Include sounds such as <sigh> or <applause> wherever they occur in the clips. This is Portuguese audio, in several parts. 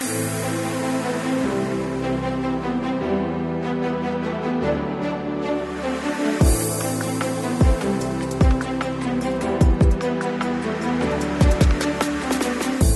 Thank <laughs> you.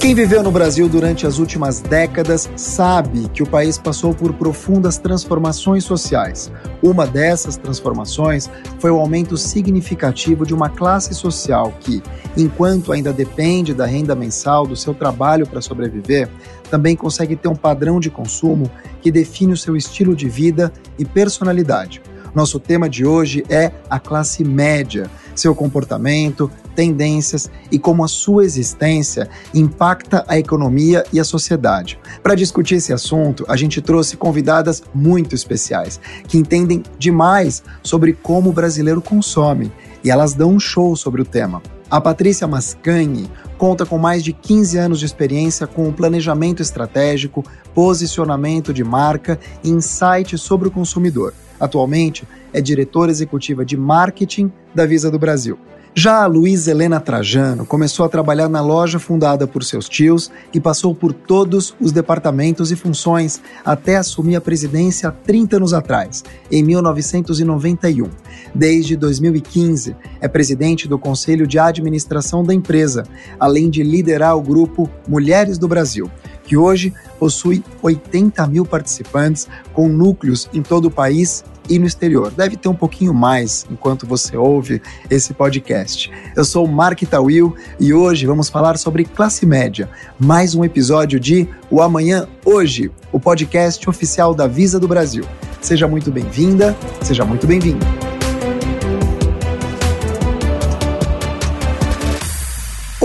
Quem viveu no Brasil durante as últimas décadas sabe que o país passou por profundas transformações sociais. Uma dessas transformações foi o aumento significativo de uma classe social que, enquanto ainda depende da renda mensal do seu trabalho para sobreviver, também consegue ter um padrão de consumo que define o seu estilo de vida e personalidade. Nosso tema de hoje é a classe média, seu comportamento, tendências e como a sua existência impacta a economia e a sociedade. Para discutir esse assunto, a gente trouxe convidadas muito especiais, que entendem demais sobre como o brasileiro consome, e elas dão um show sobre o tema. A Patrícia Mascagni conta com mais de 15 anos de experiência com planejamento estratégico, posicionamento de marca e insight sobre o consumidor. Atualmente, é diretora executiva de marketing da Visa do Brasil. Já a Luísa Helena Trajano começou a trabalhar na loja fundada por seus tios e passou por todos os departamentos e funções até assumir a presidência há 30 anos atrás, em 1991. Desde 2015, é presidente do Conselho de Administração da empresa, além de liderar o grupo Mulheres do Brasil, que hoje possui 80 mil participantes com núcleos em todo o país e no exterior. Deve ter um pouquinho mais enquanto você ouve esse podcast. Eu sou o Mark Tawil e hoje vamos falar sobre classe média. Mais um episódio de O Amanhã Hoje, o podcast oficial da Visa do Brasil. Seja muito bem-vinda, seja muito bem-vindo.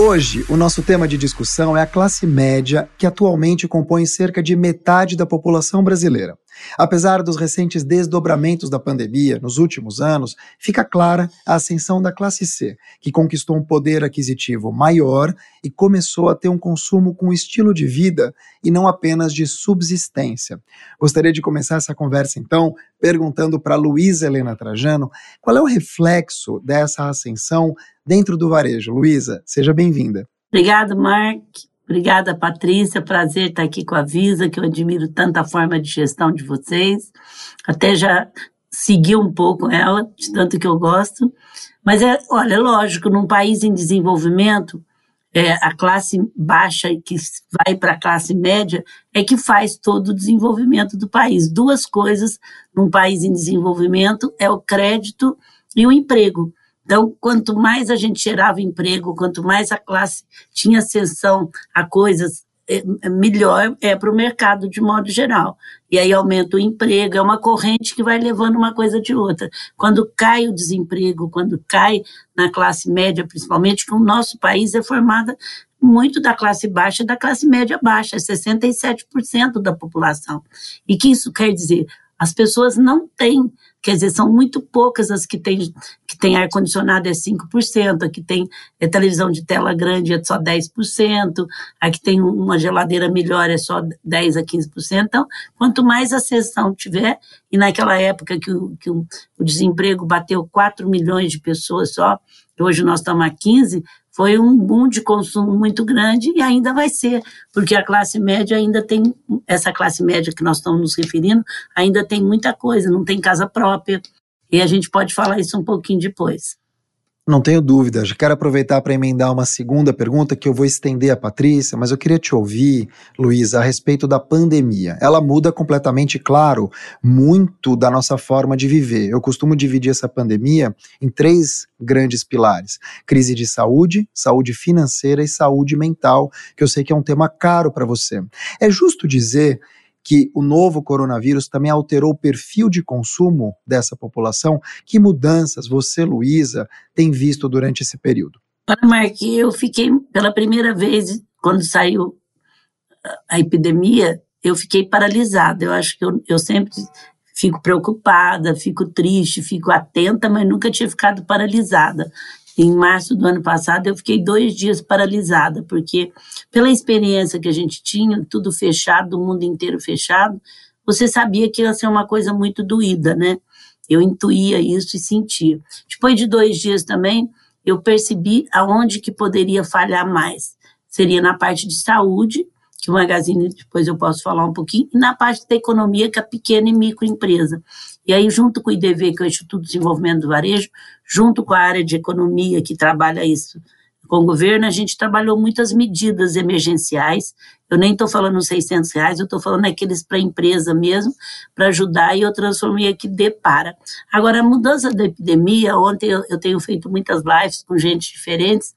Hoje, o nosso tema de discussão é a classe média, que atualmente compõe cerca de metade da população brasileira. Apesar dos recentes desdobramentos da pandemia nos últimos anos, fica clara a ascensão da classe C, que conquistou um poder aquisitivo maior e começou a ter um consumo com estilo de vida e não apenas de subsistência. Gostaria de começar essa conversa então perguntando para Luísa Helena Trajano qual é o reflexo dessa ascensão dentro do varejo. Luísa, seja bem-vinda. Obrigada, Mark. Obrigada, Patrícia. Prazer estar aqui com a Visa, que eu admiro tanto a forma de gestão de vocês. Até já segui um pouco ela, de tanto que eu gosto. Mas é, olha, é lógico, num país em desenvolvimento, é, a classe baixa que vai para a classe média é que faz todo o desenvolvimento do país. Duas coisas num país em desenvolvimento é o crédito e o emprego. Então, quanto mais a gente gerava emprego, quanto mais a classe tinha ascensão a coisas, é, é, melhor é para o mercado de modo geral. E aí aumenta o emprego, é uma corrente que vai levando uma coisa de outra. Quando cai o desemprego, quando cai na classe média, principalmente, que o nosso país é formado muito da classe baixa e da classe média baixa, 67% da população. E que isso quer dizer? As pessoas não têm Quer dizer, são muito poucas as que têm que tem ar-condicionado é 5%, a que tem é, televisão de tela grande é só 10%, a que tem uma geladeira melhor é só 10% a 15%. Então, quanto mais acessão tiver, e naquela época que o, que o, desemprego bateu 4 milhões de pessoas só, hoje nós estamos a 15, foi um boom de consumo muito grande e ainda vai ser, porque a classe média ainda tem, essa classe média que nós estamos nos referindo, ainda tem muita coisa, não tem casa própria, e a gente pode falar isso um pouquinho depois. Não tenho dúvida. Já quero aproveitar para emendar uma segunda pergunta que eu vou estender a Patrícia, mas eu queria te ouvir, Luísa, a respeito da pandemia. Ela muda completamente, claro, muito da nossa forma de viver. Eu costumo dividir essa pandemia em três grandes pilares: crise de saúde, saúde financeira e saúde mental, que eu sei que é um tema caro para você. É justo dizer que o novo coronavírus também alterou o perfil de consumo dessa população? Que mudanças você, Luísa, tem visto durante esse período? Olha, Mark, eu fiquei pela primeira vez, quando saiu a epidemia, eu fiquei paralisada. Eu acho que eu, eu sempre fico preocupada, fico triste, fico atenta, mas nunca tinha ficado paralisada. Em março do ano passado, eu fiquei dois dias paralisada, porque pela experiência que a gente tinha, tudo fechado, o mundo inteiro fechado, você sabia que ia ser uma coisa muito doída, né? Eu intuía isso e sentia. Depois de dois dias também, eu percebi aonde que poderia falhar mais. Seria na parte de saúde, que o Magazine depois eu posso falar um pouquinho, e na parte da economia, que é a pequena e microempresa. E aí, junto com o IDV, que é o Instituto de Desenvolvimento do Varejo, junto com a área de economia, que trabalha isso com o governo, a gente trabalhou muitas medidas emergenciais. Eu nem estou falando 600 reais, eu estou falando aqueles para a empresa mesmo, para ajudar, e eu transformei aqui de para. Agora, a mudança da epidemia, ontem eu, eu tenho feito muitas lives com gente diferentes,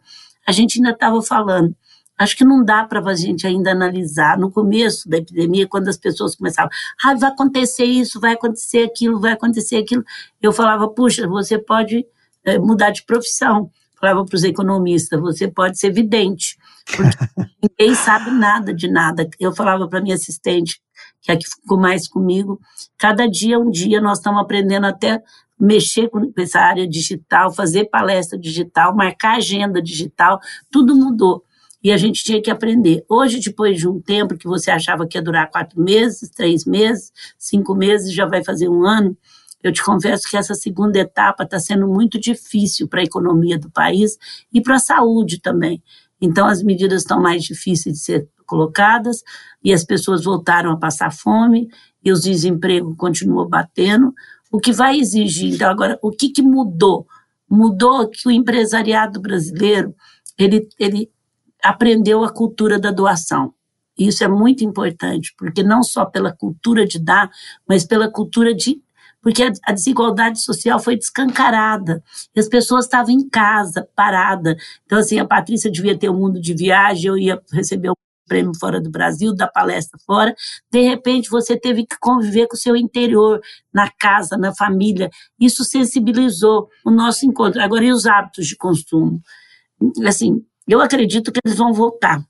a gente ainda estava falando Acho que não dá para a gente ainda analisar. No começo da epidemia, quando as pessoas começavam, ah, vai acontecer isso, vai acontecer aquilo, vai acontecer aquilo, eu falava, puxa, você pode é, mudar de profissão. Falava para os economistas, você pode ser vidente, porque <laughs> ninguém sabe nada de nada. Eu falava para minha assistente, que é que ficou mais comigo, cada dia um dia nós estamos aprendendo até mexer com essa área digital, fazer palestra digital, marcar agenda digital, tudo mudou e a gente tinha que aprender. Hoje, depois de um tempo que você achava que ia durar quatro meses, três meses, cinco meses, já vai fazer um ano, eu te confesso que essa segunda etapa está sendo muito difícil para a economia do país e para a saúde também. Então, as medidas estão mais difíceis de ser colocadas e as pessoas voltaram a passar fome e os desemprego continuam batendo, o que vai exigir. Então, agora, o que, que mudou? Mudou que o empresariado brasileiro ele, ele aprendeu a cultura da doação. Isso é muito importante, porque não só pela cultura de dar, mas pela cultura de. Porque a desigualdade social foi descancarada. E as pessoas estavam em casa, parada. Então, assim, a Patrícia devia ter um mundo de viagem, eu ia receber o prêmio fora do Brasil, da palestra fora. De repente, você teve que conviver com o seu interior, na casa, na família. Isso sensibilizou o nosso encontro. Agora, e os hábitos de consumo? Assim, eu acredito que eles vão voltar.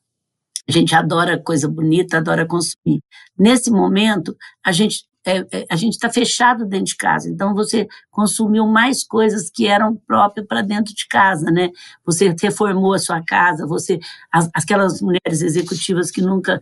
A gente adora coisa bonita, adora consumir. Nesse momento, a gente é, é, a gente está fechado dentro de casa, então você consumiu mais coisas que eram próprias para dentro de casa, né? Você reformou a sua casa, você as, aquelas mulheres executivas que nunca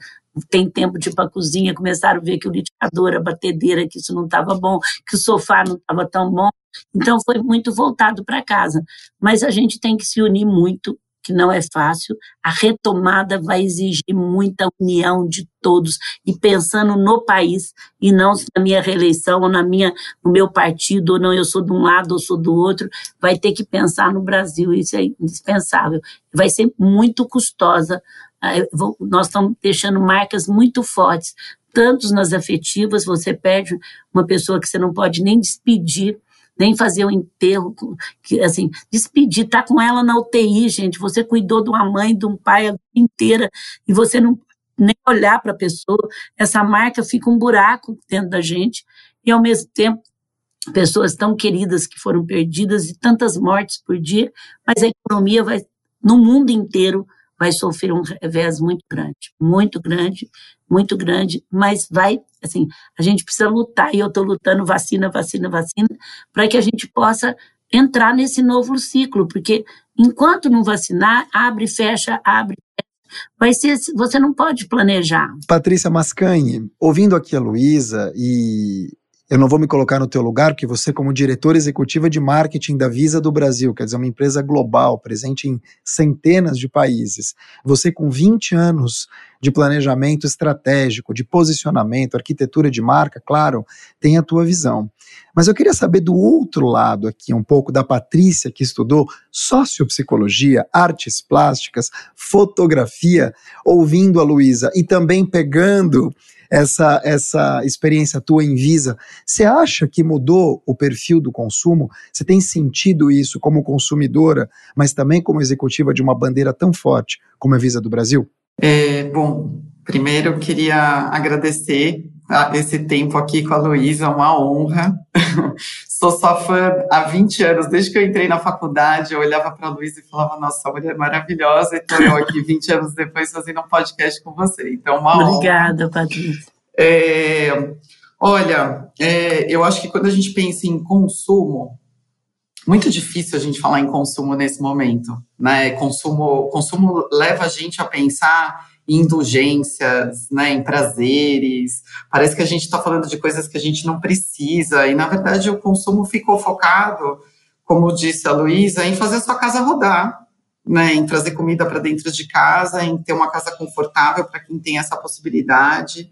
tem tempo de ir para a cozinha começaram a ver que o liquidificador, a batedeira, que isso não estava bom, que o sofá não estava tão bom. Então foi muito voltado para casa. Mas a gente tem que se unir muito que não é fácil. A retomada vai exigir muita união de todos e pensando no país e não na minha reeleição ou na minha, no meu partido, ou não eu sou de um lado ou sou do outro. Vai ter que pensar no Brasil, isso é indispensável. Vai ser muito custosa. Ah, nós estamos deixando marcas muito fortes, tanto nas afetivas, você perde uma pessoa que você não pode nem despedir nem fazer o enterro, que, assim, despedir, tá com ela na UTI, gente, você cuidou de uma mãe, de um pai a vida inteira, e você não nem olhar para a pessoa, essa marca fica um buraco dentro da gente, e ao mesmo tempo, pessoas tão queridas que foram perdidas e tantas mortes por dia, mas a economia vai, no mundo inteiro, vai sofrer um revés muito grande, muito grande, muito grande, mas vai, assim, a gente precisa lutar, e eu estou lutando vacina, vacina, vacina, para que a gente possa entrar nesse novo ciclo, porque enquanto não vacinar, abre, fecha, abre, vai ser, você não pode planejar. Patrícia Mascanhe, ouvindo aqui a Luísa e eu não vou me colocar no teu lugar, porque você, como diretora executiva de marketing da Visa do Brasil, quer dizer, uma empresa global, presente em centenas de países, você com 20 anos de planejamento estratégico, de posicionamento, arquitetura de marca, claro, tem a tua visão. Mas eu queria saber do outro lado aqui, um pouco da Patrícia, que estudou sociopsicologia, artes plásticas, fotografia, ouvindo a Luísa e também pegando essa, essa experiência tua em Visa, você acha que mudou o perfil do consumo? Você tem sentido isso como consumidora, mas também como executiva de uma bandeira tão forte como a Visa do Brasil? É, bom, primeiro eu queria agradecer esse tempo aqui com a Luísa, uma honra. <laughs> Sou sua fã há 20 anos, desde que eu entrei na faculdade, eu olhava para a Luísa e falava, nossa, mulher é maravilhosa, e estou eu aqui 20 anos depois fazendo um podcast com você. Então, uma Obrigada, Patrícia. É, olha, é, eu acho que quando a gente pensa em consumo, muito difícil a gente falar em consumo nesse momento, né? Consumo, consumo leva a gente a pensar em indulgências, né, em prazeres. Parece que a gente está falando de coisas que a gente não precisa. E, na verdade, o consumo ficou focado, como disse a Luísa, em fazer a sua casa rodar. né, em trazer comida para dentro de casa, em ter uma casa confortável para quem tem essa possibilidade.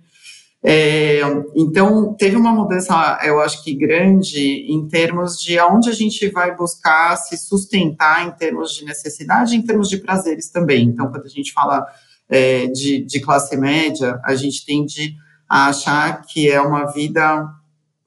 É, então, teve uma mudança, eu acho que grande, em termos de aonde a gente vai buscar se sustentar em termos de necessidade, em termos de prazeres também. Então, quando a gente fala é, de, de classe média, a gente tende a achar que é uma vida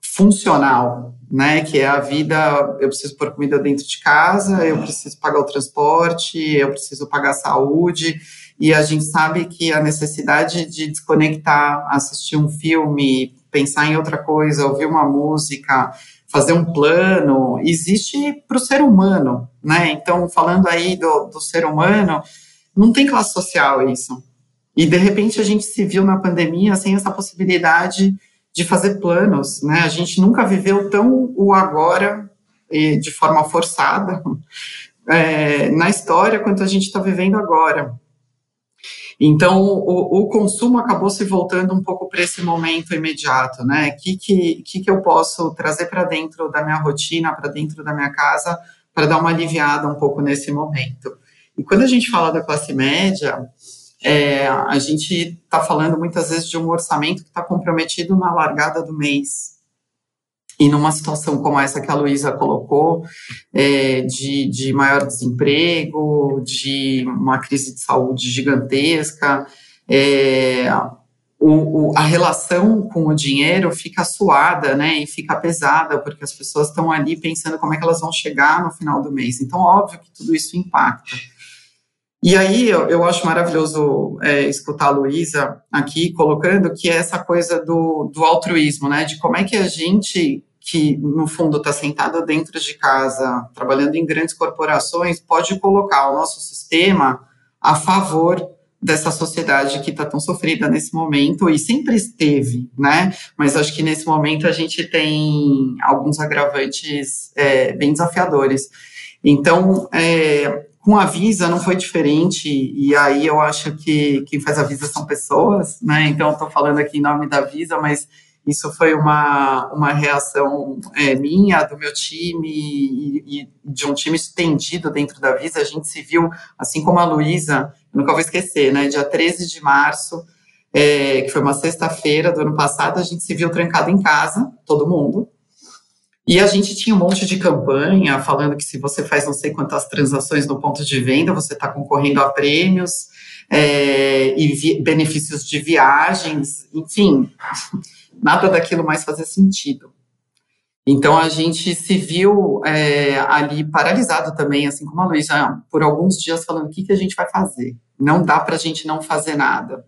funcional, né? Que é a vida, eu preciso pôr comida dentro de casa, eu preciso pagar o transporte, eu preciso pagar a saúde, e a gente sabe que a necessidade de desconectar, assistir um filme, pensar em outra coisa, ouvir uma música, fazer um plano, existe para o ser humano, né? Então, falando aí do, do ser humano, não tem classe social isso. E de repente a gente se viu na pandemia sem essa possibilidade de fazer planos, né? A gente nunca viveu tão o agora de forma forçada <laughs> é, na história quanto a gente está vivendo agora. Então, o, o, consumo acabou se voltando um pouco para esse momento imediato, né? O que, que, que, que eu posso trazer para dentro da minha rotina, para dentro da minha casa, para dar uma aliviada um pouco nesse momento? E quando a gente fala da classe média, é, a gente está falando muitas vezes de um orçamento que está comprometido na largada do mês. E numa situação como essa que a Luísa colocou, é, de, de maior desemprego, de uma crise de saúde gigantesca, é, o, o, a relação com o dinheiro fica suada, né, e fica pesada, porque as pessoas estão ali pensando como é que elas vão chegar no final do mês. Então, óbvio que tudo isso impacta. E aí eu, eu acho maravilhoso é, escutar a Luísa aqui colocando que é essa coisa do, do altruísmo, né? De como é que a gente que no fundo está sentado dentro de casa, trabalhando em grandes corporações, pode colocar o nosso sistema a favor dessa sociedade que está tão sofrida nesse momento e sempre esteve, né? Mas acho que nesse momento a gente tem alguns agravantes é, bem desafiadores. Então, é, com a Visa não foi diferente, e aí eu acho que quem faz a Visa são pessoas, né? Então, estou falando aqui em nome da Visa, mas isso foi uma, uma reação é, minha, do meu time e, e, de um time estendido dentro da Visa. A gente se viu, assim como a Luísa, nunca vou esquecer, né? Dia 13 de março, é, que foi uma sexta-feira do ano passado, a gente se viu trancado em casa, todo mundo, e a gente tinha um monte de campanha falando que se você faz não sei quantas transações no ponto de venda, você está concorrendo a prêmios é, e benefícios de viagens, enfim, <laughs> nada daquilo mais fazia sentido. Então a gente se viu é, ali paralisado também, assim como a Luísa, por alguns dias falando o que, que a gente vai fazer. Não dá para a gente não fazer nada.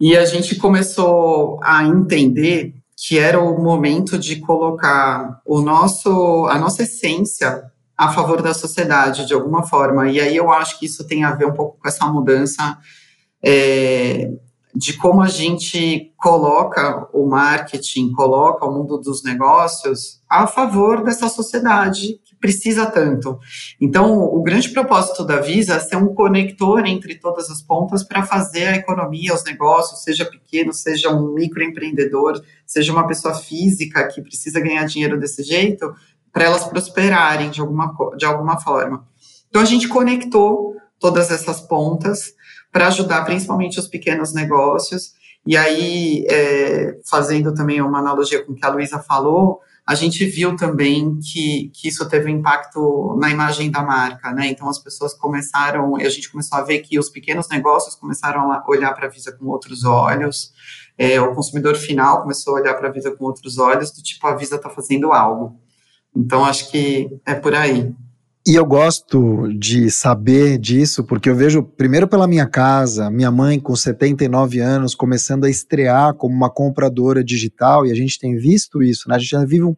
E a gente começou a entender que era o momento de colocar o nosso, a nossa essência a favor da sociedade, de alguma forma. E aí eu acho que isso tem a ver um pouco com essa mudança é, de como a gente coloca o marketing, coloca o mundo dos negócios a favor dessa sociedade precisa tanto. Então, o grande propósito da Visa é ser um conector entre todas as pontas para fazer a economia, os negócios, seja pequeno, seja um microempreendedor, seja uma pessoa física que precisa ganhar dinheiro desse jeito, para elas prosperarem de alguma, de alguma forma. Então, a gente conectou todas essas pontas para ajudar principalmente os pequenos negócios. E aí, é, fazendo também uma analogia com o que a Luísa falou, a gente viu também que, que isso teve um impacto na imagem da marca, né? Então as pessoas começaram, a gente começou a ver que os pequenos negócios começaram a olhar para a Visa com outros olhos, é, o consumidor final começou a olhar para a Visa com outros olhos, do tipo, a Visa está fazendo algo. Então acho que é por aí. E eu gosto de saber disso, porque eu vejo, primeiro pela minha casa, minha mãe com 79 anos começando a estrear como uma compradora digital, e a gente tem visto isso, né? a gente já vive um,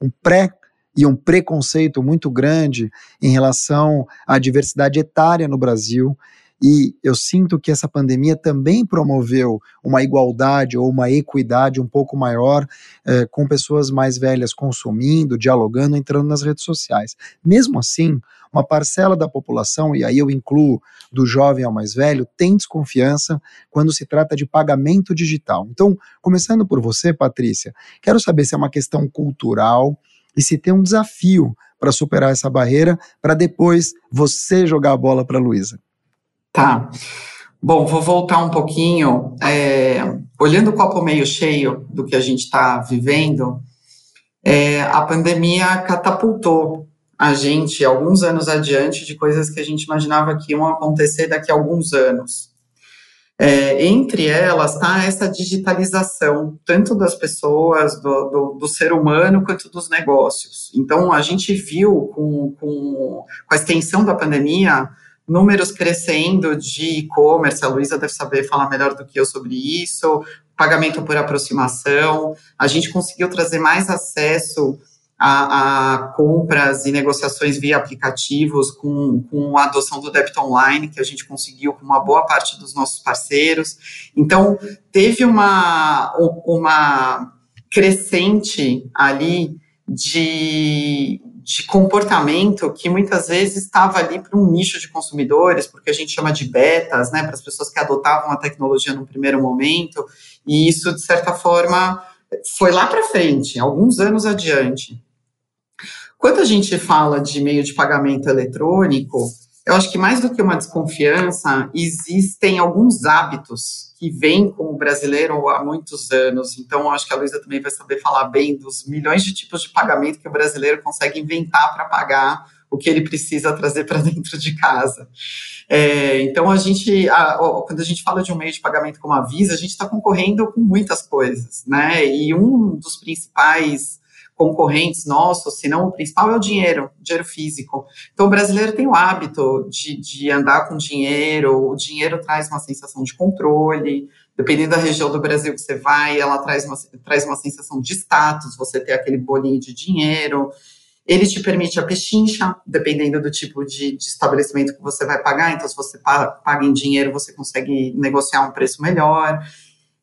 um pré e um preconceito muito grande em relação à diversidade etária no Brasil. E eu sinto que essa pandemia também promoveu uma igualdade ou uma equidade um pouco maior eh, com pessoas mais velhas consumindo, dialogando, entrando nas redes sociais. Mesmo assim, uma parcela da população, e aí eu incluo do jovem ao mais velho, tem desconfiança quando se trata de pagamento digital. Então, começando por você, Patrícia, quero saber se é uma questão cultural e se tem um desafio para superar essa barreira, para depois você jogar a bola para a Luísa. Tá. Bom, vou voltar um pouquinho. É, olhando o copo meio cheio do que a gente está vivendo, é, a pandemia catapultou a gente alguns anos adiante de coisas que a gente imaginava que iam acontecer daqui a alguns anos. É, entre elas está essa digitalização, tanto das pessoas, do, do, do, ser humano, quanto dos negócios. Então, a gente viu com, com, com a extensão da pandemia números crescendo de e-commerce, a Luísa deve saber falar melhor do que eu sobre isso, pagamento por aproximação, a gente conseguiu trazer mais acesso a, a, compras e negociações via aplicativos com, com a adoção do débito online, que a gente conseguiu com uma boa parte dos nossos parceiros. Então, teve uma, uma crescente ali de, de comportamento que muitas vezes estava ali para um nicho de consumidores, porque a gente chama de betas, né, para as pessoas que adotavam a tecnologia no primeiro momento, e isso, de certa forma, foi lá para frente, alguns anos adiante. Quando a gente fala de meio de pagamento eletrônico, eu acho que mais do que uma desconfiança, existem alguns hábitos que vêm com o brasileiro há muitos anos. Então, acho que a Luísa também vai saber falar bem dos milhões de tipos de pagamento que o brasileiro consegue inventar para pagar o que ele precisa trazer para dentro de casa. É, então, a gente, a, quando a gente fala de um meio de pagamento como a Visa, a gente está concorrendo com muitas coisas, né? E um dos principais concorrentes nossos, se não o principal, é o dinheiro, dinheiro físico. Então, o brasileiro tem o hábito de, de andar com dinheiro, o dinheiro traz uma sensação de controle, dependendo da região do Brasil que você vai, ela traz uma, traz uma sensação de status, você ter aquele bolinho de dinheiro. Ele te permite a pechincha, dependendo do tipo de, de, estabelecimento que você vai pagar. Então, se você paga em dinheiro, você consegue negociar um preço melhor.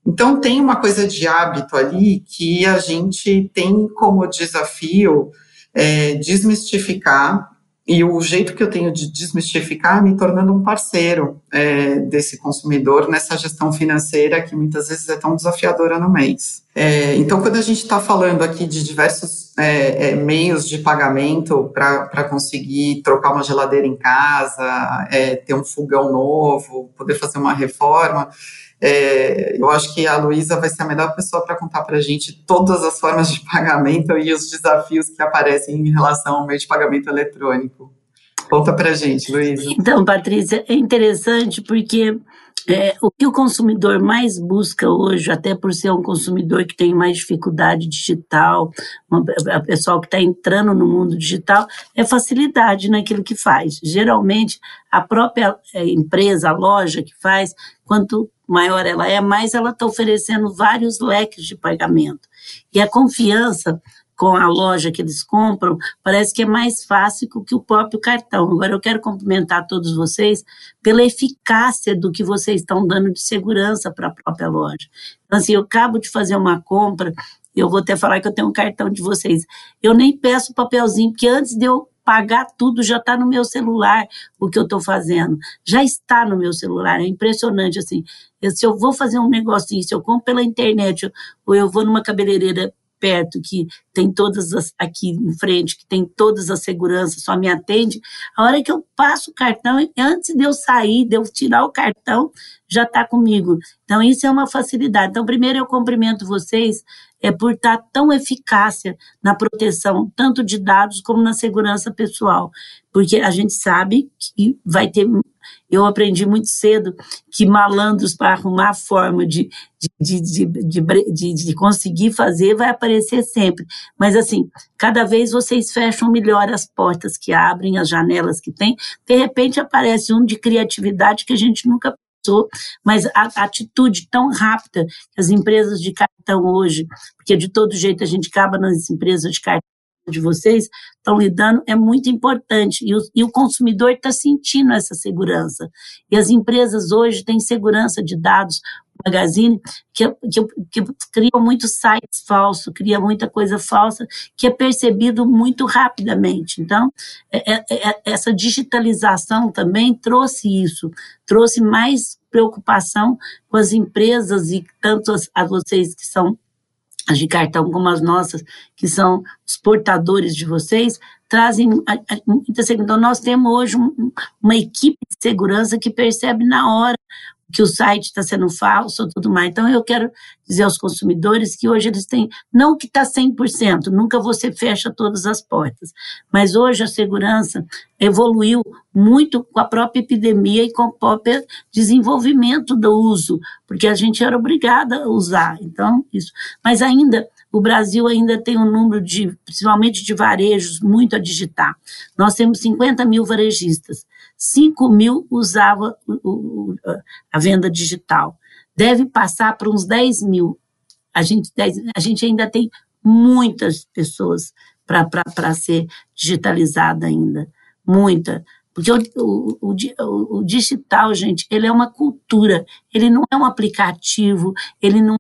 Então, tem uma coisa de hábito ali que a gente tem como desafio é, desmistificar, e o jeito que eu tenho de desmistificar é me tornando um parceiro é, desse consumidor nessa gestão financeira que muitas vezes é tão desafiadora no mês. É, então, quando a gente está falando aqui de diversos é, é, meios de pagamento para conseguir trocar uma geladeira em casa, é, ter um fogão novo, poder fazer uma reforma, é, eu acho que a Luísa vai ser a melhor pessoa para contar para a gente todas as formas de <laughs> pagamento e os desafios que aparecem em relação ao meio de pagamento eletrônico. Conta para a gente, Luísa. Então, Patrícia, é interessante porque é, o que o consumidor mais busca hoje, até por ser um consumidor que tem mais dificuldade digital, uma, a pessoal que está entrando no mundo digital, é facilidade naquilo que faz. Geralmente, a própria é, empresa, a loja que faz, quanto maior ela é, mais ela está oferecendo vários leques de pagamento. E a confiança com a loja que eles compram, parece que é mais fácil que o próprio cartão. Agora, eu quero cumprimentar todos vocês pela eficácia do que vocês estão dando de segurança para a própria loja. Então, assim, eu acabo de fazer uma compra, eu vou até falar que eu tenho um cartão de vocês. Eu nem peço papelzinho, porque antes de eu pagar tudo, já está no meu celular o que eu estou fazendo. Já está no meu celular, é impressionante, assim. Se eu vou fazer um negocinho, se eu compro pela internet, ou eu vou numa cabeleireira perto, que tem todas as, aqui em frente, que tem todas as seguranças, só me atende, a hora que eu passo o cartão, antes de eu sair, de eu tirar o cartão, já está comigo. Então, isso é uma facilidade. Então, primeiro eu cumprimento vocês é por estar tá tão eficácia na proteção, tanto de dados como na segurança pessoal. Porque a gente sabe que vai ter eu aprendi muito cedo que malandros para arrumar a forma de, de, de, de, conseguir fazer vai aparecer sempre. Mas, assim, cada vez vocês fecham melhor as portas que abrem, as janelas que tem. De repente aparece um de criatividade que a gente nunca pensou, mas a atitude tão rápida que as empresas de cartão hoje, porque de todo jeito a gente acaba nas empresas de cartão de vocês estão lidando é muito importante e o, e o consumidor está sentindo essa segurança. E as empresas hoje têm segurança de dados, Magazine, que, que, que muitos sites falsos, cria muita coisa falsa, que é percebido muito rapidamente. Então, é, é, é, essa digitalização também trouxe isso, trouxe mais preocupação com as empresas e tanto as, a vocês que são as de cartão como as nossas, que são os portadores de vocês, trazem muita segurança. Então, nós temos hoje um, uma equipe de segurança que percebe na hora que o site está sendo falso tudo mais. Então, eu quero dizer aos consumidores que hoje eles têm, não que está 100%, nunca você fecha todas as portas, mas hoje a segurança evoluiu muito com a própria epidemia e com o próprio desenvolvimento do uso, porque a gente era obrigada a usar. Então, isso. Mas ainda o Brasil ainda tem um número de, principalmente de varejos, muito a digitar. Nós temos 50 mil varejistas. 5 mil usava o, o, a venda digital. Deve passar para uns 10 mil. A gente, a gente ainda tem muitas pessoas para ser digitalizada ainda. Muita. Porque o, o, o, o, digital, gente, ele é uma cultura, ele não é um aplicativo, ele não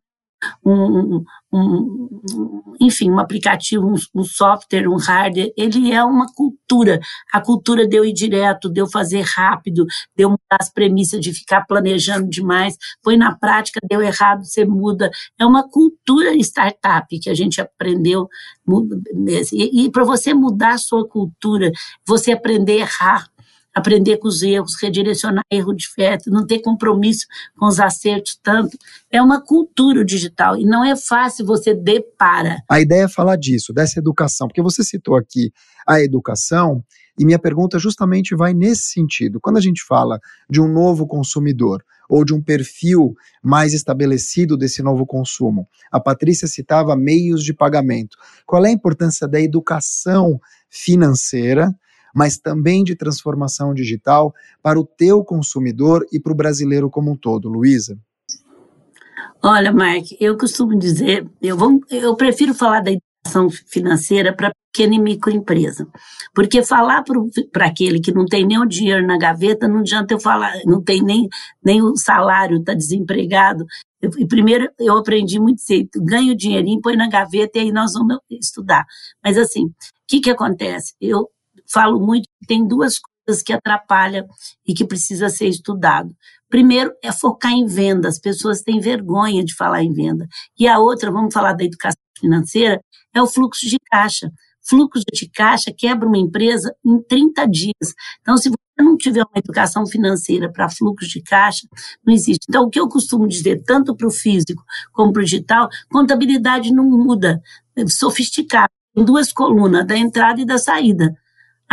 um, um, enfim, um aplicativo, um, um, software, um hardware, ele é uma cultura. A cultura deu ir direto, deu fazer rápido, deu mudar as premissas de ficar planejando demais, foi na prática, deu errado, você muda. É uma cultura startup que a gente aprendeu. E, e para você mudar a sua cultura, você aprender a errar, aprender com os erros, redirecionar erro de fé, não ter compromisso com os acertos tanto. É uma cultura digital e não é fácil você depara. A ideia é falar disso, dessa educação, porque você citou aqui a educação e minha pergunta justamente vai nesse sentido. Quando a gente fala de um novo consumidor ou de um perfil mais estabelecido desse novo consumo, a Patrícia citava meios de pagamento. Qual é a importância da educação financeira mas também de transformação digital para o teu consumidor e para o brasileiro como um todo, Luísa? Olha, Mark, eu costumo dizer, eu, vou, eu prefiro falar da educação financeira para pequena e microempresa. Porque falar para aquele que não tem nem o dinheiro na gaveta, não adianta eu falar, não tem nem, nem o salário, está desempregado. Eu, primeiro eu aprendi muito cedo, ganho o dinheirinho, põe na gaveta e aí nós vamos estudar. Mas assim, o que, que acontece? Eu falo muito que tem duas coisas que atrapalham e que precisa ser estudado. Primeiro é focar em venda, as pessoas têm vergonha de falar em venda. E a outra, vamos falar da educação financeira, é o fluxo de caixa. Fluxo de caixa quebra uma empresa em 30 dias. Então, se você não tiver uma educação financeira para fluxo de caixa, não existe. Então, o que eu costumo dizer, tanto para o físico como para o digital, contabilidade não muda, é sofisticado. Tem duas colunas, da entrada e da saída.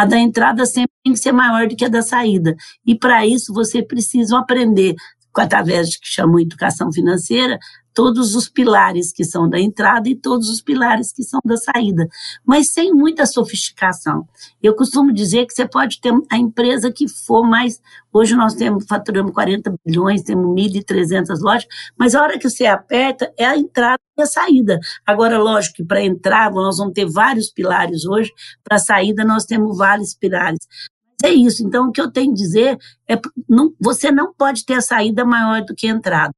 A da entrada sempre tem que ser maior do que a da saída. E para isso você precisa aprender, através de que chamam educação financeira, todos os pilares que são da entrada e todos os pilares que são da saída, mas sem muita sofisticação. Eu costumo dizer que você pode ter a empresa que for mais. Hoje nós temos, faturamos 40 bilhões, temos 1.300 lojas, mas a hora que você aperta é a entrada e a saída. Agora, lógico que para entrar nós vamos ter vários pilares hoje, para saída nós temos vários pilares é isso. Então, o que eu tenho a dizer é não, você não pode ter a saída maior do que a entrada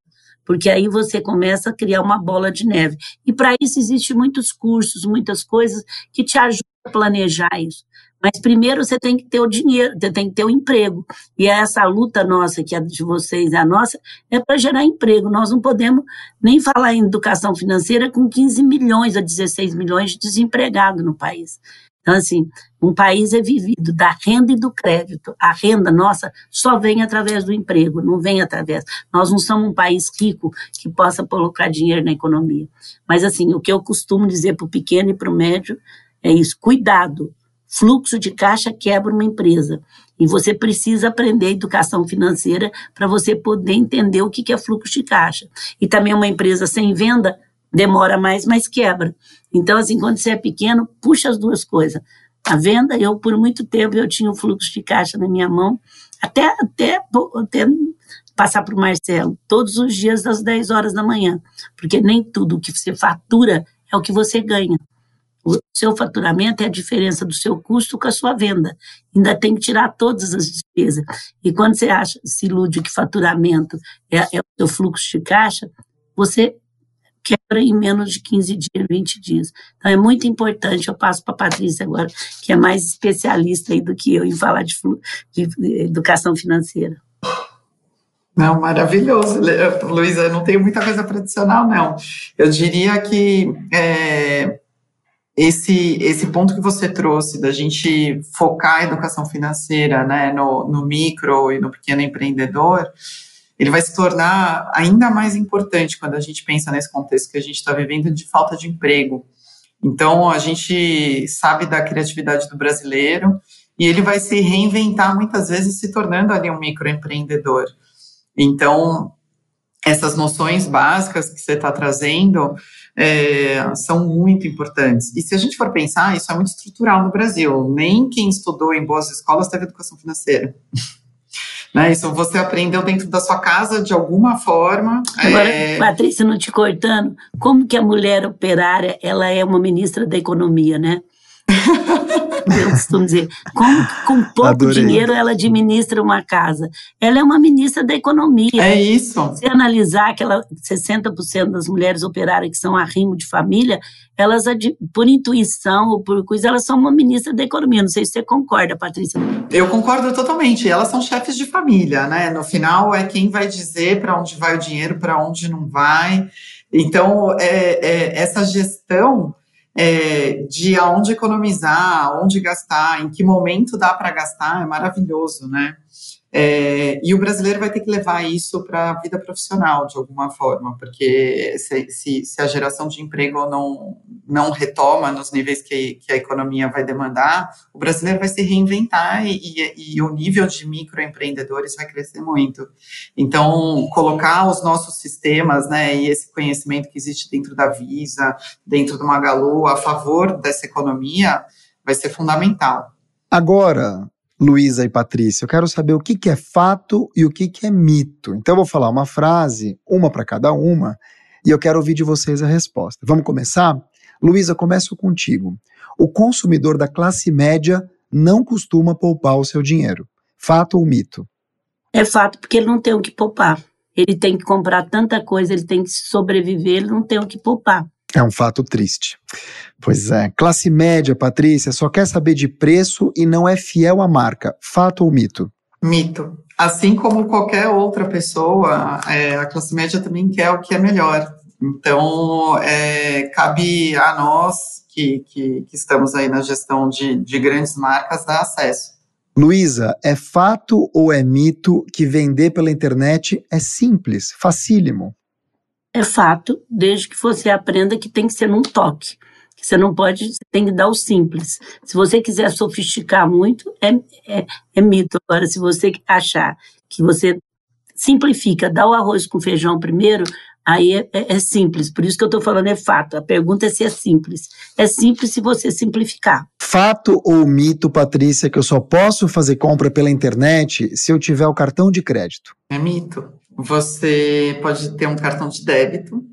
porque aí você começa a criar uma bola de neve. E para isso existem muitos cursos, muitas coisas que te ajudam a planejar isso. Mas primeiro você tem que ter o dinheiro, você tem que ter o emprego. E essa luta nossa, que é de vocês, a nossa, é para gerar emprego. Nós não podemos nem falar em educação financeira com 15 milhões a 16 milhões de desempregados no país. Então, assim, um país é vivido da renda e do crédito. A renda nossa só vem através do emprego, não vem através. Nós não somos um país rico que possa colocar dinheiro na economia. Mas, assim, o que eu costumo dizer para o pequeno e para o médio é isso: cuidado. Fluxo de caixa quebra uma empresa. E você precisa aprender educação financeira para você poder entender o que é fluxo de caixa. E também uma empresa sem venda demora mais, mas quebra. Então, assim, quando você é pequeno, puxa as duas coisas. A venda, eu, por muito tempo, eu tinha o fluxo de caixa na minha mão, até, até, até passar para o Marcelo, todos os dias das 10 horas da manhã, porque nem tudo que você fatura é o que você ganha. O seu faturamento é a diferença do seu custo com a sua venda. Ainda tem que tirar todas as despesas. E quando você acha, se ilude que faturamento é, é o seu fluxo de caixa, você quebra em menos de 15 dias, 20 dias. Então é muito importante, eu passo para a Patrícia agora, que é mais especialista aí do que eu em falar de, de educação financeira. Não, maravilhoso, Luísa. Não tenho muita coisa para adicionar, não. Eu diria que é, esse, esse ponto que você trouxe da gente focar a educação financeira né, no, no micro e no pequeno empreendedor, ele vai se tornar ainda mais importante quando a gente pensa nesse contexto que a gente está vivendo de falta de emprego. Então, a gente sabe da criatividade do brasileiro e ele vai se reinventar muitas vezes se tornando ali um microempreendedor. Então, essas noções básicas que você está trazendo é, são muito importantes. E se a gente for pensar, isso é muito estrutural no Brasil. Nem quem estudou em boas escolas teve educação financeira. Né? Isso você aprendeu dentro da sua casa de alguma forma. Agora, é... Patrícia, não te cortando, como que a mulher operária ela é uma ministra da economia, né? <laughs> eu costumo dizer, como com pouco Adorei. dinheiro ela administra uma casa? Ela é uma ministra da economia. É isso. Se analisar aquela 60% das mulheres operárias que são arrimo de família, elas, por intuição ou por coisa, elas são uma ministra da economia. Não sei se você concorda, Patrícia. Eu concordo totalmente. Elas são chefes de família, né? No final, é quem vai dizer para onde vai o dinheiro, para onde não vai. Então, é, é, essa gestão é, de aonde economizar, aonde gastar, em que momento dá para gastar, é maravilhoso, né? É, e o brasileiro vai ter que levar isso para a vida profissional, de alguma forma, porque se, se, se, a geração de emprego não, não retoma nos níveis que, que a economia vai demandar, o brasileiro vai se reinventar e, e, e o nível de microempreendedores vai crescer muito. Então, colocar os nossos sistemas né, e esse conhecimento que existe dentro da Visa, dentro do Magalu, a favor dessa economia, vai ser fundamental. Agora, Luísa e Patrícia, eu quero saber o que, que é fato e o que, que é mito. Então, eu vou falar uma frase, uma para cada uma, e eu quero ouvir de vocês a resposta. Vamos começar? Luísa, começo contigo. O consumidor da classe média não costuma poupar o seu dinheiro. Fato ou mito? É fato, porque ele não tem o que poupar. Ele tem que comprar tanta coisa, ele tem que sobreviver, ele não tem o que poupar. É um fato triste. Pois é. Classe média, Patrícia, só quer saber de preço e não é fiel à marca. Fato ou mito? Mito. Assim como qualquer outra pessoa, é, a classe média também quer o que é melhor. Então, é, cabe a nós que, que, que, estamos aí na gestão de, de grandes marcas dar acesso. Luísa, é fato ou é mito que vender pela internet é simples, facílimo? É fato, desde que você aprenda que tem que ser num toque. Que você não pode, você tem que dar o simples. Se você quiser sofisticar muito, é, é, é mito. Agora, se você achar que você simplifica, dá o arroz com feijão primeiro, aí é, é, é simples. Por isso que eu estou falando é fato. A pergunta é se é simples. É simples se você simplificar. Fato ou mito, Patrícia, que eu só posso fazer compra pela internet se eu tiver o cartão de crédito? É mito. Você pode ter um cartão de débito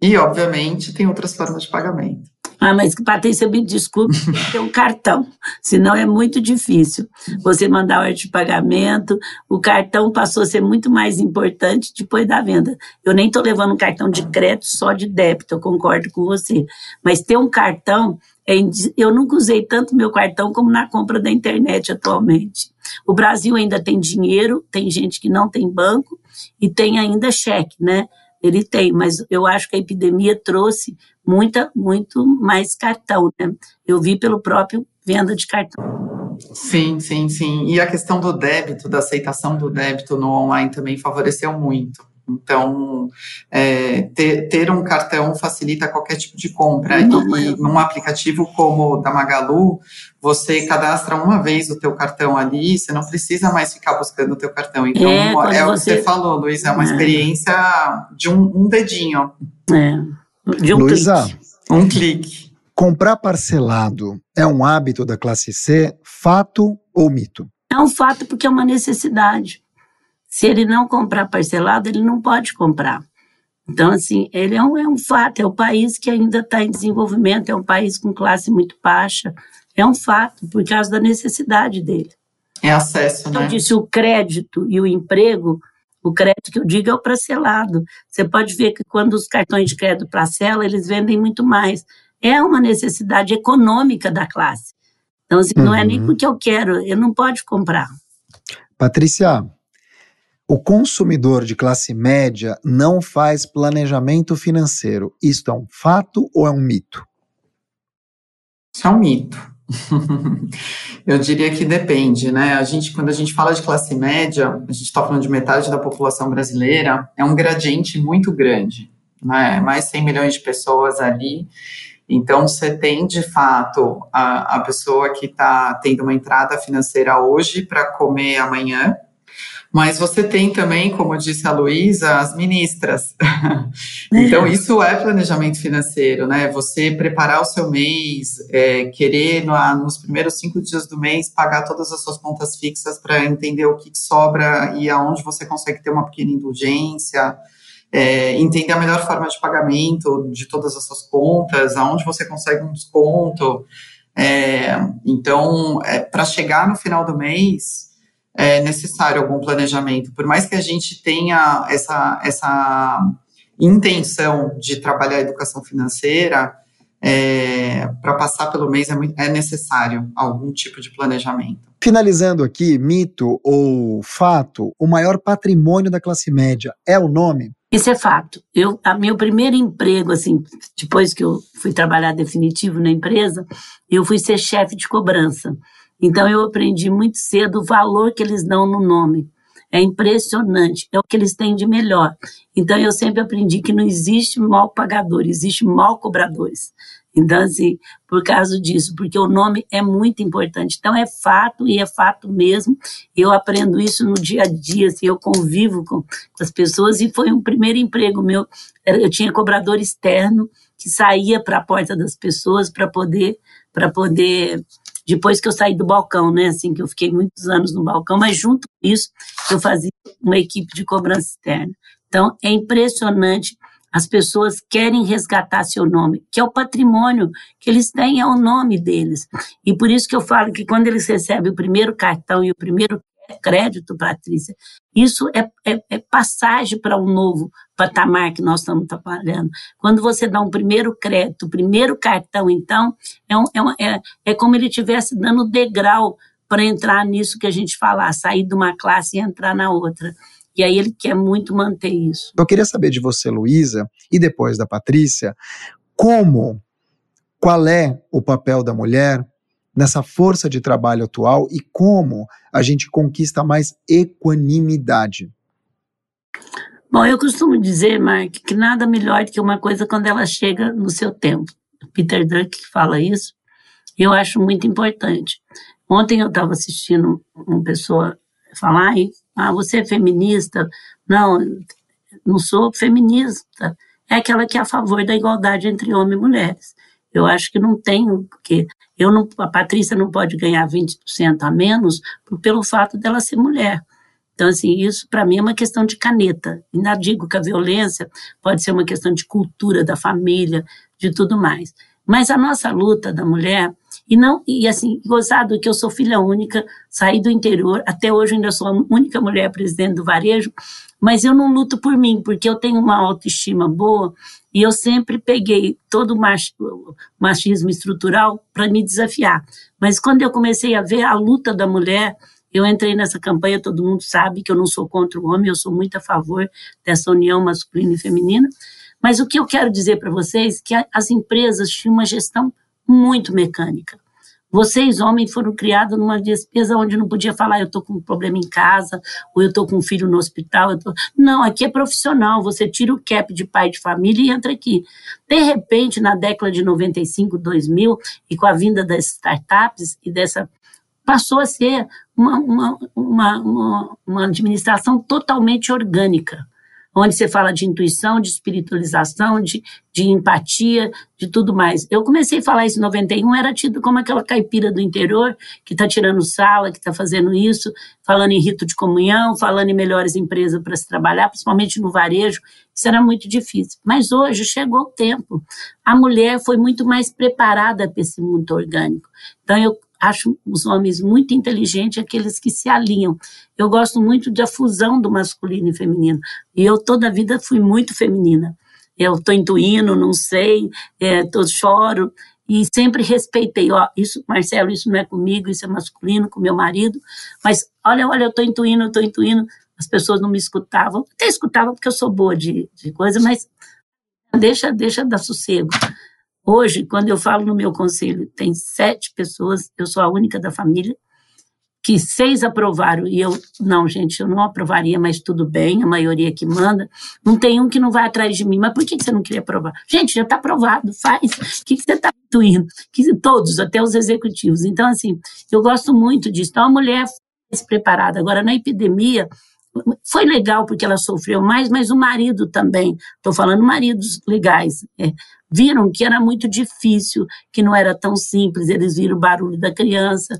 e, obviamente, tem outras formas de pagamento. Ah, mas Patrícia, me desculpe, tem um cartão, senão é muito difícil. Você mandar a ordem de pagamento, o cartão passou a ser muito mais importante depois da venda. Eu nem estou levando um cartão de crédito, só de débito, eu concordo com você. Mas ter um cartão, é eu nunca usei tanto meu cartão como na compra da internet atualmente. O Brasil ainda tem dinheiro, tem gente que não tem banco e tem ainda cheque, né? Ele tem, mas eu acho que a epidemia trouxe muita, muito mais cartão, né? Eu vi pelo próprio venda de cartão. Sim, sim, sim. E a questão do débito, da aceitação do débito no online também favoreceu muito. Então, é, ter, ter, um cartão facilita qualquer tipo de compra. E, e num aplicativo como o da Magalu, você cadastra uma vez o teu cartão ali, você não precisa mais ficar buscando o teu cartão. Então, é, é o que você falou, Luiz, é uma é. experiência de um, um dedinho. É, de um Luísa, clique. Um clique. Comprar parcelado é um hábito da classe C, fato ou mito? É um fato porque é uma necessidade. Se ele não comprar parcelado, ele não pode comprar. Então, assim, ele é um, é um fato, é um país que ainda está em desenvolvimento, é um país com classe muito baixa, é um fato, por causa da necessidade dele. É acesso, né? Eu disse, o crédito e o emprego, o crédito que eu digo é o parcelado. Você pode ver que quando os cartões de crédito parcelam, eles vendem muito mais. É uma necessidade econômica da classe. Então, assim, uhum. não é nem uhum. porque eu quero, eu não pode comprar. Patrícia, O consumidor de classe média não faz planejamento financeiro. Isto é um fato ou é um mito? Isso é um mito. <laughs> Eu diria que depende, né? A gente, quando a gente fala de classe média, a gente está falando de metade da população brasileira, é um gradiente muito grande, né? Mais 100 milhões de pessoas ali. Então, você tem, de fato, a, a pessoa que está tendo uma entrada financeira hoje para comer amanhã, mas você tem também, como disse a Luísa, as ministras. <laughs> então, isso é planejamento financeiro, né? Você preparar o seu mês, é, querer no, nos primeiros cinco dias do mês pagar todas as suas contas fixas para entender o que sobra e aonde você consegue ter uma pequena indulgência. É, entender a melhor forma de pagamento de todas as suas contas, aonde você consegue um desconto. É, então, é, para chegar no final do mês, é necessário algum planejamento. Por mais que a gente tenha essa, essa intenção de trabalhar a educação financeira, é, para passar pelo mês é, muito, é necessário algum tipo de planejamento. Finalizando aqui, mito ou fato, o maior patrimônio da classe média é o nome? Isso é fato. Eu, a meu primeiro emprego, assim, depois que eu fui trabalhar definitivo na empresa, eu fui ser chefe de cobrança. Então eu aprendi muito cedo o valor que eles dão no nome. É impressionante, é o que eles têm de melhor. Então eu sempre aprendi que não existe mal pagador, existe mal cobradores. Então, assim, por causa disso, porque o nome é muito importante. Então, é fato e é fato mesmo. Eu aprendo isso no dia a dia, assim, eu convivo com, com as pessoas e foi um primeiro emprego meu. Eu tinha cobrador externo que saía para a porta das pessoas para poder, para poder depois que eu saí do balcão, né? Assim, que eu fiquei muitos anos no balcão, mas junto com isso, eu fazia uma equipe de cobrança externa. Então, é impressionante. As pessoas querem resgatar seu nome, que é o patrimônio que eles têm, é o nome deles. E por isso que eu falo que quando eles recebem o primeiro cartão e o primeiro crédito, Patrícia. Isso é, é, é passagem para um novo patamar que nós estamos trabalhando. Quando você dá um primeiro crédito, primeiro cartão, então, é, um, é, é, é como ele estivesse dando degrau para entrar nisso que a gente fala, sair de uma classe e entrar na outra. E aí ele quer muito manter isso. Eu queria saber de você, Luísa, e depois da Patrícia, como, qual é o papel da mulher nessa força de trabalho atual e como a gente conquista mais equanimidade? Bom, eu costumo dizer, Mark, que nada melhor do que uma coisa quando ela chega no seu tempo. Peter Drucker fala isso, eu acho muito importante. Ontem eu estava assistindo uma pessoa falar, ah, você é feminista? Não, não sou feminista. É aquela que é a favor da igualdade entre homens e mulheres. Eu acho que não tem que eu não, a Patrícia não pode ganhar 20% a menos pelo fato dela ser mulher. Então, assim, isso para mim é uma questão de caneta. Ainda digo que a violência pode ser uma questão de cultura da família, de tudo mais. Mas a nossa luta da mulher, e não, e assim, gozado que eu sou filha única, saí do interior, até hoje ainda sou a única mulher presidente do varejo, mas eu não luto por mim, porque eu tenho uma autoestima boa e eu sempre peguei todo o machismo estrutural para me desafiar. Mas quando eu comecei a ver a luta da mulher, eu entrei nessa campanha, todo mundo sabe que eu não sou contra o homem, eu sou muito a favor dessa união masculina e feminina. Mas o que eu quero dizer para vocês é que as empresas tinham uma gestão muito mecânica. Vocês, homens, foram criados numa despesa onde não podia falar eu estou com um problema em casa, ou eu estou com um filho no hospital. Tô... Não, aqui é profissional. Você tira o cap de pai de família e entra aqui. De repente, na década de 95, 2000, e com a vinda das startups e dessa. passou a ser uma, uma, uma, uma, uma administração totalmente orgânica onde você fala de intuição, de espiritualização, de, de empatia, de tudo mais. Eu comecei a falar isso em 91, era tido como aquela caipira do interior que está tirando sala, que está fazendo isso, falando em rito de comunhão, falando em melhores empresas para se trabalhar, principalmente no varejo. Isso era muito difícil. Mas hoje chegou o tempo. A mulher foi muito mais preparada para esse mundo orgânico. Então, eu acho os homens muito inteligentes, aqueles que se alinham. Eu gosto muito da fusão do masculino e feminino. E eu toda a vida fui muito feminina. Eu estou intuindo, não sei, é, tô, choro. E sempre respeitei, ó, isso, Marcelo, isso não é comigo, isso é masculino, com meu marido. Mas olha, olha, eu estou intuindo, eu estou intuindo. as pessoas não me escutavam. Até escutavam porque eu sou boa de, de coisa, mas deixa, deixa dar sossego. Hoje, quando eu falo no meu conselho, tem sete pessoas, eu sou a única da família, que seis aprovaram e eu, não, gente, eu não aprovaria, mas tudo bem, a maioria que manda. Não tem um que não vai atrás de mim, mas por que você não queria aprovar? Gente, já está aprovado, faz. O que, você está intuindo? Que, todos, até os executivos. Então, assim, eu gosto muito disso. Então, a mulher mais preparada. Agora, na epidemia, foi legal porque ela sofreu mais, mas o marido também, estou falando maridos legais, é, viram que era muito difícil, que não era tão simples, eles viram o barulho da criança.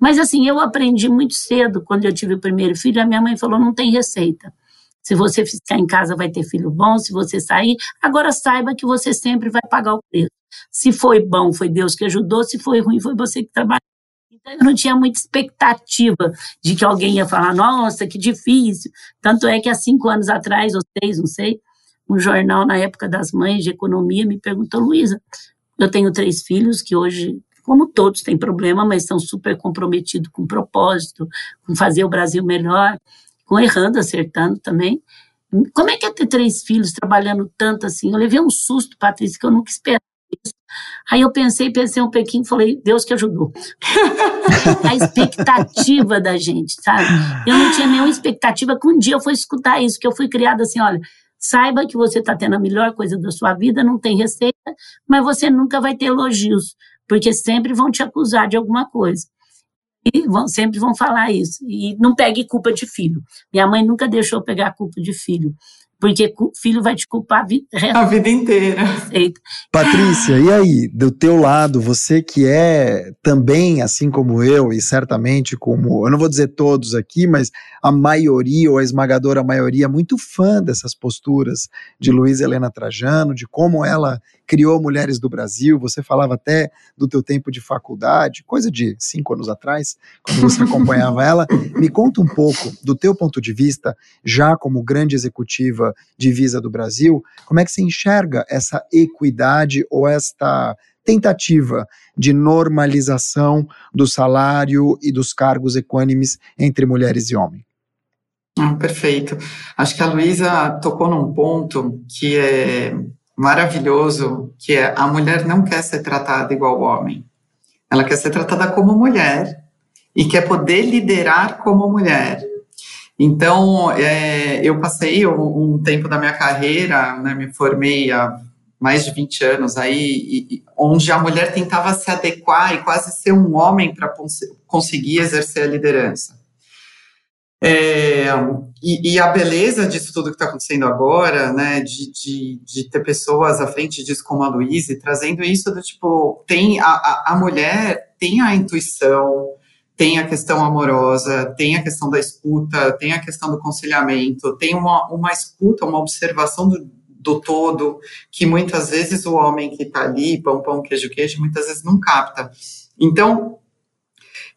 Mas assim, eu aprendi muito cedo, quando eu tive o primeiro filho, a minha mãe falou: não tem receita. Se você ficar em casa, vai ter filho bom. Se você sair, agora saiba que você sempre vai pagar o preço. Se foi bom, foi Deus que ajudou. Se foi ruim, foi você que trabalhou. Então, eu não tinha muita expectativa de que alguém ia falar: nossa, que difícil. Tanto é que há cinco anos atrás, ou seis, não sei, um jornal na época das mães de economia me perguntou: Luísa, eu tenho três filhos que hoje como todos têm problema, mas estão super comprometidos com propósito, com fazer o Brasil melhor, com errando, acertando também. Como é que é ter três filhos trabalhando tanto assim? Eu levei um susto, Patrícia, que eu nunca esperava isso. Aí eu pensei, pensei um pouquinho falei, Deus que ajudou. <laughs> a expectativa da gente, sabe? Eu não tinha nenhuma expectativa que um dia eu fosse escutar isso, que eu fui criada assim, olha, saiba que você está tendo a melhor coisa da sua vida, não tem receita, mas você nunca vai ter elogios porque sempre vão te acusar de alguma coisa. E vão, sempre vão falar isso. E não pegue culpa de filho. Minha mãe nunca deixou pegar culpa de filho porque o filho vai te culpar a vida, a vida inteira. Patrícia, e aí, do teu lado, você que é também, assim como eu, e certamente como, eu não vou dizer todos aqui, mas a maioria, ou a esmagadora maioria, muito fã dessas posturas de Luiz Helena Trajano, de como ela criou Mulheres do Brasil, você falava até do teu tempo de faculdade, coisa de cinco anos atrás, quando você <laughs> acompanhava ela. Me conta um pouco, do teu ponto de vista, já como grande executiva de Visa do Brasil, como é que você enxerga essa equidade ou esta tentativa de normalização do salário e dos cargos equânimes entre mulheres e homens? Ah, perfeito. Acho que a Luísa tocou num ponto que é maravilhoso, que é a mulher não quer ser tratada igual o homem. Ela quer ser tratada como mulher e quer poder liderar como mulher. Então, é, eu passei um, um, tempo da minha carreira, né, me formei há mais de 20 anos aí, e, onde a mulher tentava se adequar e quase ser um homem para conseguir exercer a liderança. É, e, e, a beleza disso tudo que está acontecendo agora, né, de, de, de, ter pessoas à frente disso como a Luísa, trazendo isso do tipo, tem a, a, a mulher tem a intuição, tem a questão amorosa, tem a questão da escuta, tem a questão do conciliamento, tem uma, uma escuta, uma observação do, do todo, que muitas vezes o homem que está ali, pão, pão, queijo, queijo, muitas vezes não capta. Então,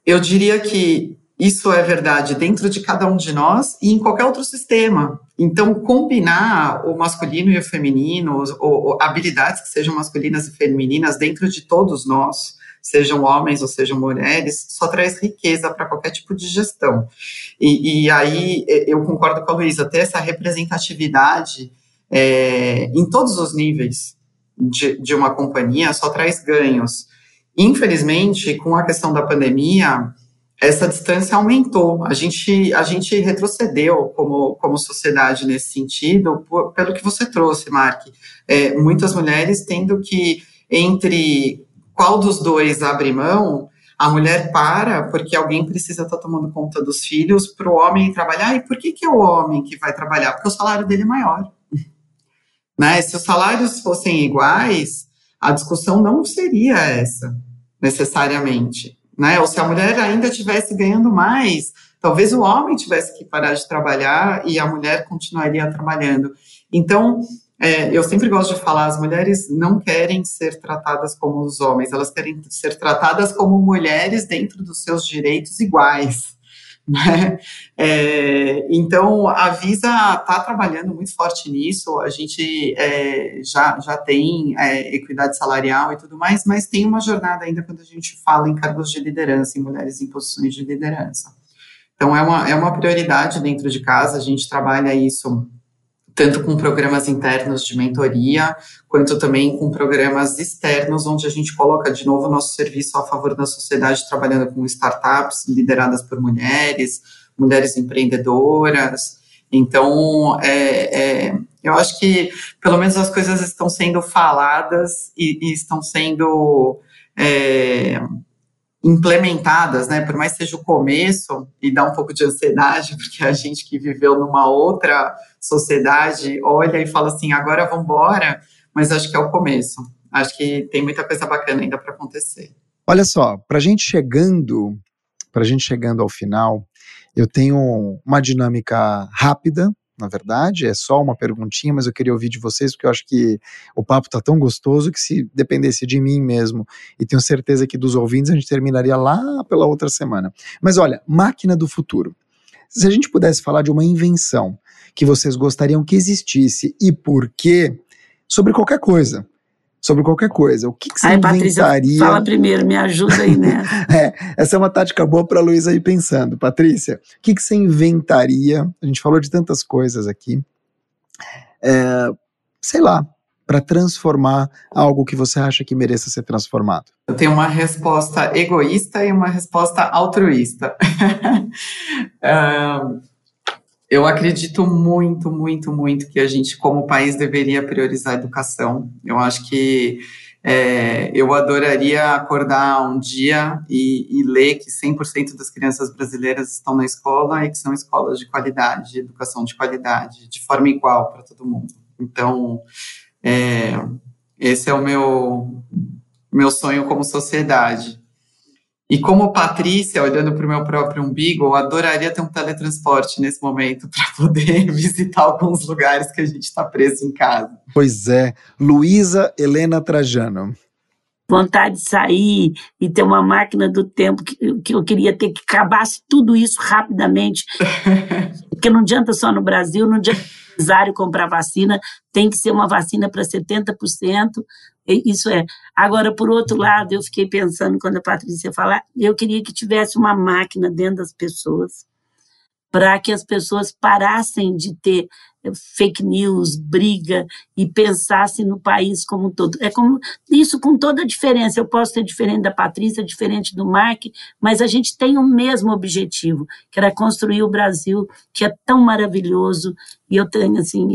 eu diria que isso é verdade dentro de cada um de nós e em qualquer outro sistema. Então, combinar o masculino e o feminino, ou, ou habilidades que sejam masculinas e femininas dentro de todos nós, sejam homens ou sejam mulheres, só traz riqueza para qualquer tipo de gestão. E, e, aí eu concordo com a Luísa, ter essa representatividade é, em todos os níveis de, de uma companhia só traz ganhos. Infelizmente, com a questão da pandemia, essa distância aumentou. A gente, a gente retrocedeu como, como sociedade nesse sentido, por, pelo que você trouxe, Mark. É, muitas mulheres tendo que, entre qual dos dois abre mão, a mulher para porque alguém precisa estar tá tomando conta dos filhos para o homem trabalhar. E por que, que é o homem que vai trabalhar? Porque o salário dele é maior. <laughs> né? Se os salários fossem iguais, a discussão não seria essa, necessariamente. Né? Ou se a mulher ainda estivesse ganhando mais, talvez o homem tivesse que parar de trabalhar e a mulher continuaria trabalhando. Então, é, eu sempre gosto de falar, as mulheres não querem ser tratadas como os homens, elas querem ser tratadas como mulheres dentro dos seus direitos iguais. <laughs> Né? É, então, a Visa está trabalhando muito forte nisso, a gente é, já, já tem é, equidade salarial e tudo mais, mas tem uma jornada ainda quando a gente fala em cargos de liderança, em mulheres em posições de liderança. Então, é uma, é uma prioridade dentro de casa, a gente trabalha isso tanto com programas internos de mentoria, quanto também com programas externos, onde a gente coloca de novo o nosso serviço a favor da sociedade, trabalhando com startups lideradas por mulheres, mulheres empreendedoras. Então, é, é, eu acho que pelo menos as coisas estão sendo faladas e, e estão sendo. É, implementadas, né? Por mais que seja o começo e dá um pouco de ansiedade, <laughs> porque a gente que viveu numa outra sociedade olha e fala assim, agora vamos embora, mas acho que é o começo. Acho que tem muita coisa bacana ainda para acontecer. Olha só, para gente chegando, para gente chegando ao final, eu tenho uma dinâmica rápida na verdade, é só uma perguntinha, mas eu queria ouvir de vocês, porque eu acho que o papo tá tão gostoso que se dependesse de mim mesmo, e tenho certeza que dos ouvintes a gente terminaria lá pela outra semana. Mas olha, máquina do futuro. Se a gente pudesse falar de uma invenção que vocês gostariam que existisse e por quê, sobre qualquer coisa sobre qualquer coisa. O que, que você Ai, inventaria? Patrícia, fala primeiro, me ajuda aí, né? <laughs> é, essa é uma tática boa para a Luísa ir pensando. Patrícia, o que, que você inventaria? A gente falou de tantas coisas aqui. É, sei lá, para transformar algo que você acha que mereça ser transformado? Eu tenho uma resposta egoísta e uma resposta altruísta. <laughs> uh, Eu acredito muito, muito, muito que a gente, como país, deveria priorizar a educação. Eu acho que é, eu adoraria acordar um dia e, e ler que 100% das crianças brasileiras estão na escola e que são escolas de qualidade, de educação de qualidade, de forma igual para todo mundo. Então, é, esse é o meu, meu sonho como sociedade. E como Patrícia, olhando para o meu próprio umbigo, eu adoraria ter um teletransporte nesse momento para poder <laughs> visitar alguns lugares que a gente está preso em casa. Pois é. Luísa Helena Trajano. Vontade de sair e ter uma máquina do tempo que, que eu queria ter que acabasse tudo isso rapidamente. <laughs> Porque não adianta só no Brasil, não adianta empresário comprar vacina, tem que ser uma vacina para 70%. Isso é. Agora, por outro lado, eu fiquei pensando quando a Patrícia falar, eu queria que tivesse uma máquina dentro das pessoas para que as pessoas parassem de ter eh, fake news, briga e pensassem no país como um todo. É como isso com toda a diferença. Eu posso ser diferente da Patrícia, diferente do Mark, mas a gente tem o mesmo objetivo, que era construir o Brasil, que é tão maravilhoso e eu tenho assim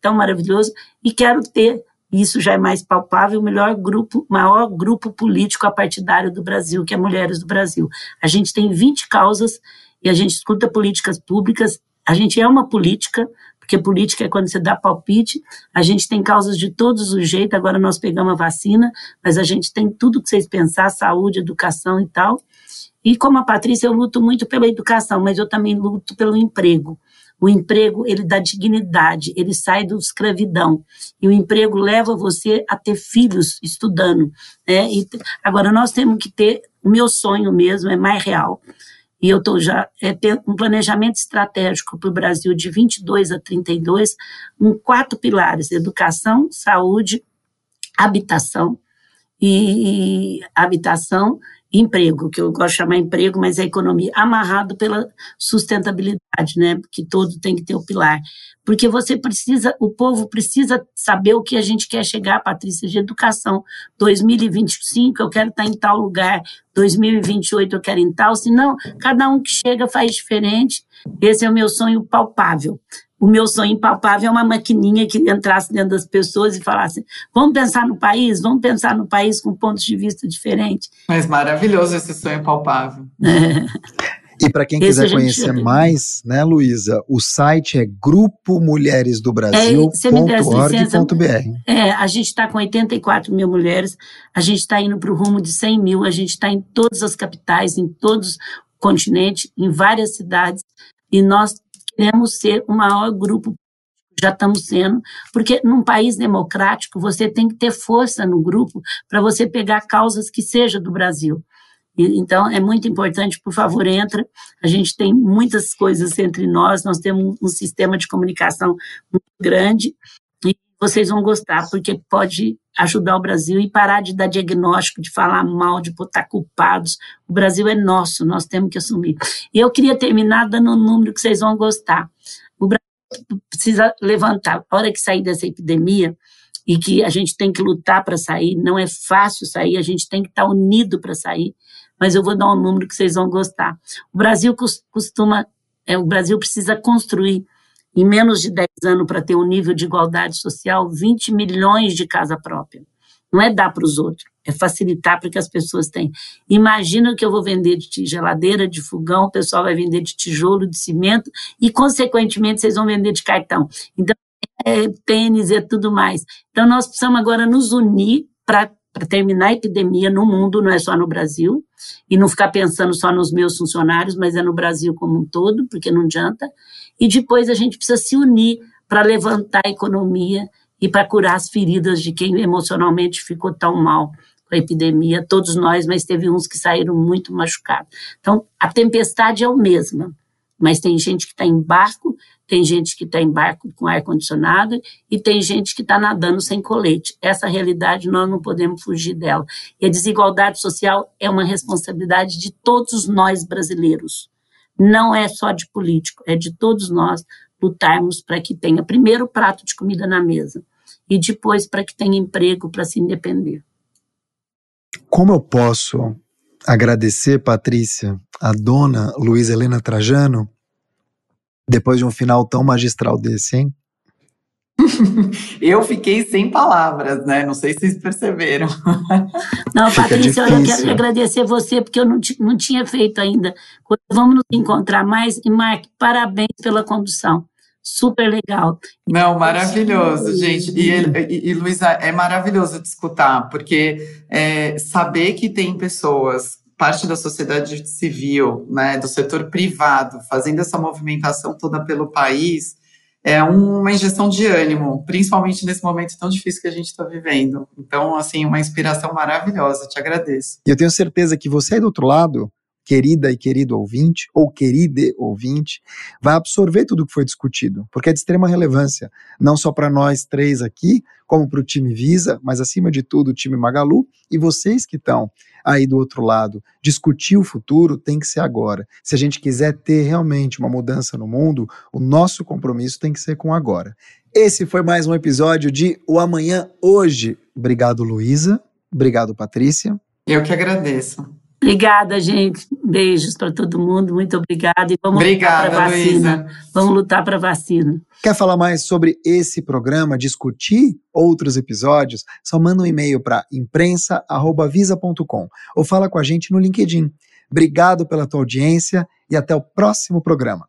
tão maravilhoso e quero ter isso já é mais palpável, o melhor grupo, maior grupo político apartidário do Brasil, que é Mulheres do Brasil. A gente tem 20 causas e a gente escuta políticas públicas, a gente é uma política, porque política é quando você dá palpite, a gente tem causas de todos os jeitos, agora nós pegamos a vacina, mas a gente tem tudo que vocês pensar, saúde, educação e tal. E como a Patrícia, eu luto muito pela educação, mas eu também luto pelo emprego. O emprego, ele dá dignidade, ele sai da escravidão. E o emprego leva você a ter filhos estudando. Né? E, agora, nós temos que ter, o meu sonho mesmo é mais real, e eu estou já é ter um planejamento estratégico para o Brasil de 22 a 32, com quatro pilares: educação, saúde, habitação e habitação emprego, que eu gosto de chamar emprego, mas é economia, amarrado pela sustentabilidade, né? Que todo tem que ter o pilar. Porque você precisa, o povo precisa saber o que a gente quer chegar, Patrícia, de educação. 2025 eu quero estar em tal lugar, 2028 eu quero em tal, senão cada um que chega faz diferente. Esse é o meu sonho palpável o meu sonho impalpável é uma maquininha que entrasse dentro das pessoas e falasse: vamos pensar no país, vamos pensar no país com pontos de vista diferentes. Mas maravilhoso esse sonho palpável. É. E para quem quiser conhecer mais, né, Luísa, o site é Grupo Mulheres do Brasil.org.br. É, é, a gente está com 84 mil mulheres, a gente está indo para o rumo de 100 mil, a gente está em todas as capitais, em todos os continentes, em várias cidades, e nós queremos ser o maior grupo já estamos sendo, porque num país democrático você tem que ter força no grupo para você pegar causas que seja do Brasil. Então é muito importante, por favor, entra. A gente tem muitas coisas entre nós, nós temos um sistema de comunicação muito grande vocês vão gostar, porque pode ajudar o Brasil e parar de dar diagnóstico, de falar mal, de botar culpados. O Brasil é nosso, nós temos que assumir. E eu queria terminar dando um número que vocês vão gostar. O Brasil precisa levantar. A hora que sair dessa epidemia, e que a gente tem que lutar para sair, não é fácil sair, a gente tem que estar unido para sair, mas eu vou dar um número que vocês vão gostar. O Brasil costuma, é, o Brasil precisa construir em menos de 10 anos para ter um nível de igualdade social, 20 milhões de casa própria. Não é dar para os outros, é facilitar para que as pessoas tenham. Imagina que eu vou vender de geladeira, de fogão, o pessoal vai vender de tijolo, de cimento e, consequentemente, vocês vão vender de cartão. Então, é, tênis e tudo mais. Então, nós precisamos agora nos unir para terminar a epidemia no mundo, não é só no Brasil, e não ficar pensando só nos meus funcionários, mas é no Brasil como um todo, porque não adianta. E depois a gente precisa se unir para levantar a economia e para curar as feridas de quem emocionalmente ficou tão mal com a epidemia, todos nós, mas teve uns que saíram muito machucados. Então, a tempestade é o mesma, mas tem gente que está em barco, tem gente que está em barco com ar-condicionado e tem gente que está nadando sem colete. Essa realidade nós não podemos fugir dela. E a desigualdade social é uma responsabilidade de todos nós brasileiros não é só de político, é de todos nós lutarmos para que tenha primeiro prato de comida na mesa e depois para que tenha emprego para se independer. Como eu posso agradecer, Patrícia, a dona Luiz Helena Trajano, depois de um final tão magistral desse, hein? <laughs> eu fiquei sem palavras, né? Não sei se vocês perceberam. <laughs> Não, Fica Patrícia, difícil. eu quero agradecer você, porque eu não, não tinha feito ainda. Vamos nos encontrar mais. E, Mark, parabéns pela condução. Super legal. Não, maravilhoso, gente. E, e, e Luísa, é maravilhoso te escutar, porque é, saber que tem pessoas parte da sociedade civil, né, do setor privado, fazendo essa movimentação toda pelo país, é uma injeção de ânimo, principalmente nesse momento tão difícil que a gente está vivendo. Então, assim, uma inspiração maravilhosa, te agradeço. E eu tenho certeza que você aí do outro lado, querida e querido ouvinte, ou querida ouvinte, vai absorver tudo o que foi discutido, porque é de extrema relevância, não só para nós três aqui, como para o time Visa, mas acima de tudo o time Magalu e vocês que estão aí do outro lado. Discutir o futuro tem que ser agora. Se a gente quiser ter realmente uma mudança no mundo, o nosso compromisso tem que ser com agora. Esse foi mais um episódio de O Amanhã Hoje. Obrigado, Luísa. Obrigado, Patrícia. Eu que agradeço. Obrigada, gente. Beijos para todo mundo. Muito obrigada. E vamos Obrigada, lutar para vacina. Luísa. Vamos lutar para vacina. Quer falar mais sobre esse programa, discutir outros episódios? Só manda um e-mail para imprensa@visa.com ou fala com a gente no LinkedIn. Obrigado pela tua audiência e até o próximo programa.